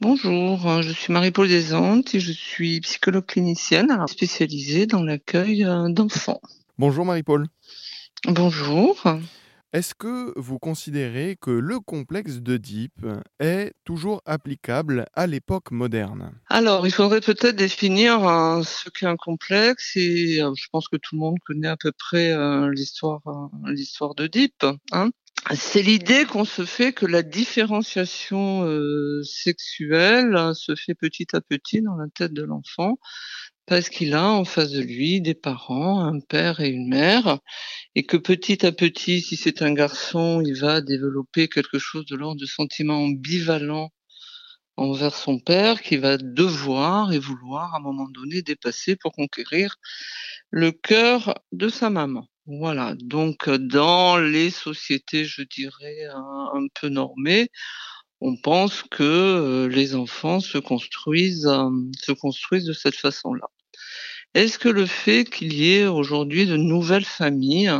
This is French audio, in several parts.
Bonjour, euh, je suis Marie-Paul Desantes et je suis psychologue clinicienne spécialisée dans l'accueil euh, d'enfants. Bonjour Marie-Paul. Bonjour. Est-ce que vous considérez que le complexe d'Oedipe est toujours applicable à l'époque moderne? Alors, il faudrait peut-être définir euh, ce qu'est un complexe et euh, je pense que tout le monde connaît à peu près euh, l'histoire euh, d'Oedipe. Hein c'est l'idée qu'on se fait que la différenciation sexuelle hein, se fait petit à petit dans la tête de l'enfant parce qu'il a en face de lui des parents, un père et une mère, et que petit à petit, si c'est un garçon, il va développer quelque chose de l'ordre de sentiments ambivalents envers son père, qui va devoir et vouloir à un moment donné dépasser pour conquérir le cœur de sa maman. Voilà, donc dans les sociétés, je dirais, un, un peu normées, on pense que euh, les enfants se construisent, euh, se construisent de cette façon-là. Est-ce que le fait qu'il y ait aujourd'hui de nouvelles familles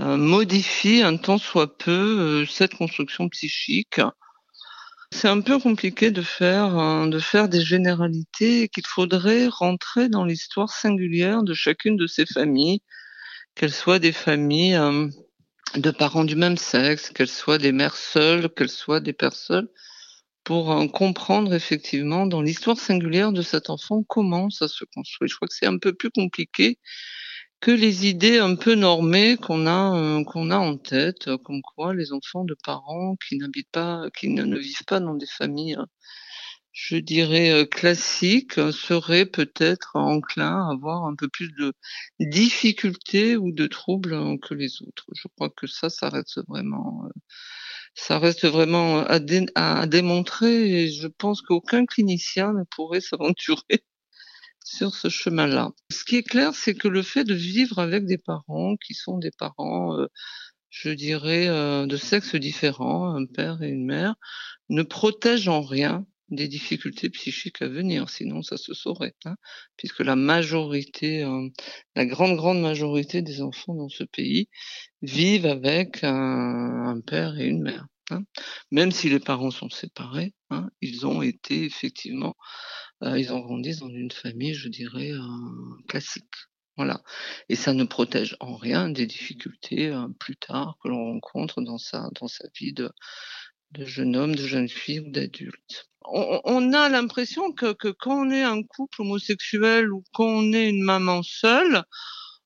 euh, modifie un tant soit peu cette construction psychique? C'est un peu compliqué de faire, de faire des généralités qu'il faudrait rentrer dans l'histoire singulière de chacune de ces familles, qu'elles soient des familles de parents du même sexe, qu'elles soient des mères seules, qu'elles soient des pères seuls, pour euh, comprendre effectivement dans l'histoire singulière de cet enfant comment ça se construit. Je crois que c'est un peu plus compliqué que les idées un peu normées qu'on a euh, qu'on a en tête, comme quoi les enfants de parents qui n'habitent pas, qui ne, vivent pas dans des familles, euh, je dirais euh, classiques, euh, seraient peut-être enclins à avoir un peu plus de difficultés ou de troubles euh, que les autres. Je crois que ça, ça reste vraiment ça reste vraiment à, dé- à démontrer et je pense qu'aucun clinicien ne pourrait s'aventurer sur ce chemin-là. Ce qui est clair, c'est que le fait de vivre avec des parents qui sont des parents, je dirais, de sexe différent, un père et une mère, ne protège en rien des difficultés psychiques à venir, sinon ça se saurait, hein, puisque la majorité, euh, la grande, grande majorité des enfants dans ce pays vivent avec un, père et une mère. hein. Même si les parents sont séparés, hein, ils ont été effectivement Heu, ils ont grandi dans une famille, je dirais, heu, classique. Voilà et ça ne protège en rien des difficultés, plus tard que l'on rencontre dans sa dans sa vie de jeune homme, de jeune fille ou d'adulte. On a l'impression que quand on est un couple homosexuel ou quand on est une maman seule,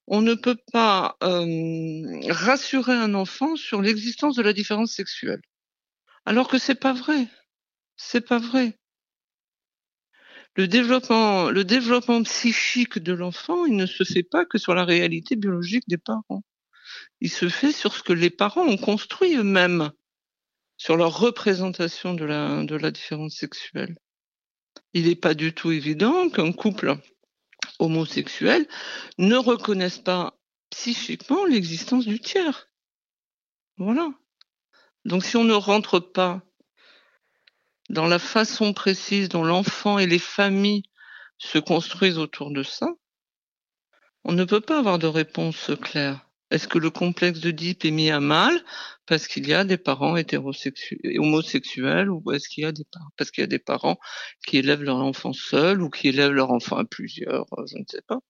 on ne peut pas, hem, rassurer un enfant sur l'existence de la différence sexuelle. Alors que c'est pas vrai, c'est pas vrai. Le développement psychique de l'enfant, il ne se fait pas que sur la réalité biologique des parents. Il se fait sur ce que les parents ont construit eux-mêmes, sur leur représentation de la de la différence sexuelle. Il n'est pas du tout évident qu'un couple homosexuel ne reconnaisse pas psychiquement l'existence du tiers. Voilà. Donc si on ne rentre pas dans la façon précise dont l'enfant et les familles se construisent autour de ça, on ne peut pas avoir de réponse claire. Est-ce que le complexe d'Oedipe est mis à mal parce qu'il y a des parents hétérosexuels, homosexuels ou est-ce qu'il y a des par- parce qu'il y a des parents qui élèvent leur enfant seul ou qui élèvent leur enfant à plusieurs, euh, je ne sais pas.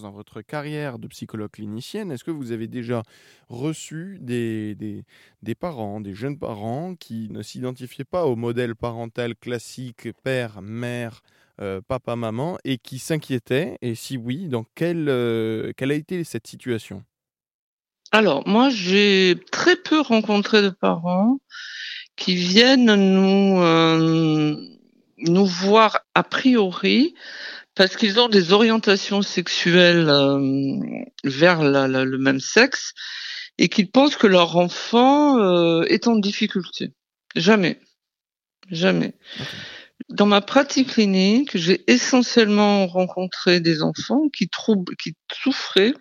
Dans votre carrière de psychologue clinicienne, est-ce que vous avez déjà reçu des, parents, des jeunes parents qui ne s'identifiaient pas au modèle parental classique père, mère, euh, papa, maman et qui s'inquiétaient? Et si oui, dans quelle, euh, quelle a été cette situation? Alors, moi, j'ai très peu rencontré de parents qui viennent nous, euh, nous voir a priori parce qu'ils ont des orientations sexuelles euh, vers la- la- le même sexe et qu'ils pensent que leur enfant euh, est en difficulté. Jamais. Jamais. Dans ma pratique clinique, j'ai essentiellement rencontré des enfants qui, troub- qui souffraient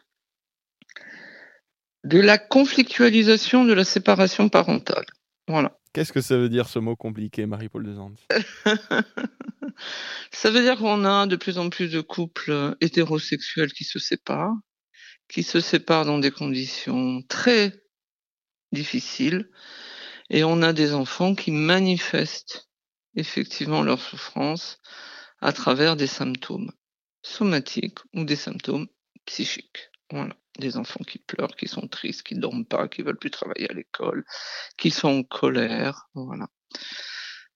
de la conflictualisation de la séparation parentale. Voilà. Qu'est-ce que ça veut dire ce mot compliqué, Marie-Paul Desandes Ça veut dire qu'on a de plus en plus de couples hétérosexuels qui se séparent, qui se séparent dans des conditions très difficiles, et on a des enfants qui manifestent effectivement leur souffrance à travers des symptômes somatiques ou des symptômes psychiques. Voilà. Des enfants qui pleurent, qui sont tristes, qui ne dorment pas, qui veulent plus travailler à l'école, qui sont en colère. Voilà.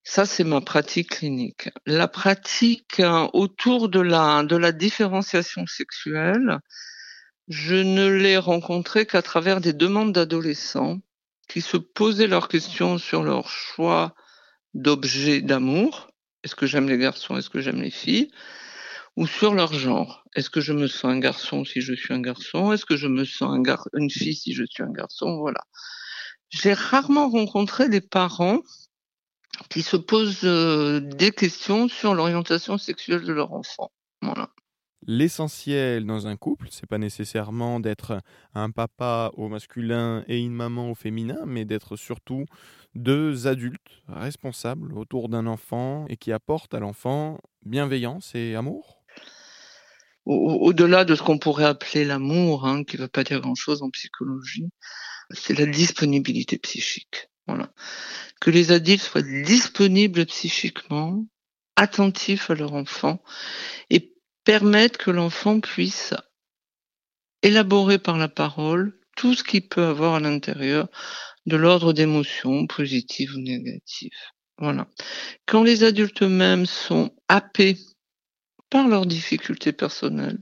Ça, c'est ma pratique clinique. La pratique euh, autour de la, de la différenciation sexuelle, je ne l'ai rencontrée qu'à travers des demandes d'adolescents qui se posaient leurs questions sur leur choix d'objets d'amour. Est-ce que j'aime les garçons? Est-ce que j'aime les filles? Ou sur leur genre. Est-ce que je me sens un garçon si je suis un garçon? Est-ce que je me sens un une fille si je suis un garçon? Voilà. J'ai rarement rencontré des parents qui se posent euh, des questions sur l'orientation sexuelle de leur enfant. Voilà. L'essentiel dans un couple, c'est pas nécessairement d'être un papa au masculin et une maman au féminin, mais d'être surtout deux adultes responsables autour d'un enfant et qui apportent à l'enfant bienveillance et amour. Au-delà de ce qu'on pourrait appeler l'amour, hein, qui ne veut pas dire grand-chose en psychologie, c'est la disponibilité psychique. Voilà. Que les adultes soient disponibles psychiquement, attentifs à leur enfant et permettre que l'enfant puisse élaborer par la parole tout ce qu'il peut avoir à l'intérieur de l'ordre d'émotions positives ou négatives. Voilà. Quand les adultes eux-mêmes sont happés par leurs difficultés personnelles,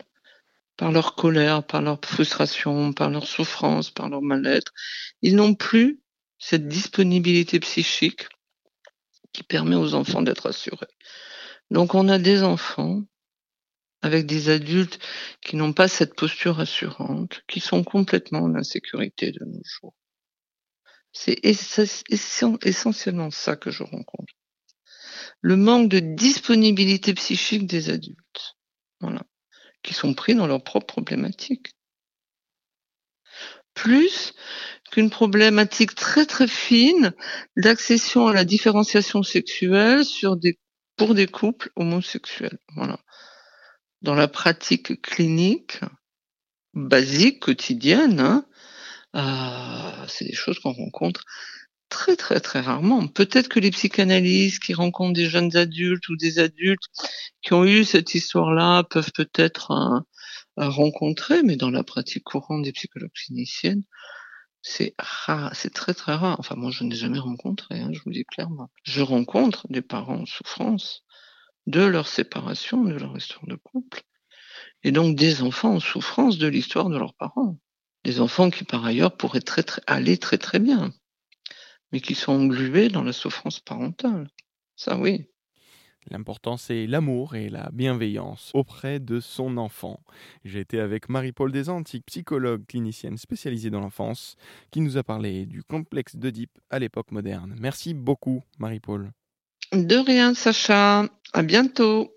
par leur colère, par leur frustration, par leur souffrance, par leur mal-être, ils n'ont plus cette disponibilité psychique qui permet aux enfants d'être assurés. Donc on a des enfants avec des adultes qui n'ont pas cette posture assurante, qui sont complètement en insécurité de nos jours. C'est essentiellement ça que je rencontre. Le manque de disponibilité psychique des adultes. Voilà. Qui sont pris dans leurs propres problématiques. Plus qu'une problématique très très fine d'accession à la différenciation sexuelle sur des, pour des couples homosexuels. Voilà. Dans la pratique clinique basique, quotidienne, hein, euh, c'est des choses qu'on rencontre très très très rarement. Peut-être que les psychanalystes qui rencontrent des jeunes adultes ou des adultes qui ont eu cette histoire-là peuvent peut-être euh, rencontrer, mais dans la pratique courante des psychologues cliniciennes, c'est rare, c'est très très rare. Enfin, moi, je n'ai jamais rencontré, hein, je vous dis clairement. Je rencontre des parents en souffrance de leur séparation, de leur histoire de couple, et donc des enfants en souffrance de l'histoire de leurs parents. Des enfants qui, par ailleurs, pourraient très, très, aller très très bien, mais qui sont englués dans la souffrance parentale. Ça, oui. L'important, c'est l'amour et la bienveillance auprès de son enfant. J'ai été avec Marie-Paul Desantiques, psychologue clinicienne spécialisée dans l'enfance, qui nous a parlé du complexe d'Oedipe à l'époque moderne. Merci beaucoup, Marie-Paul. De rien, Sacha. À bientôt.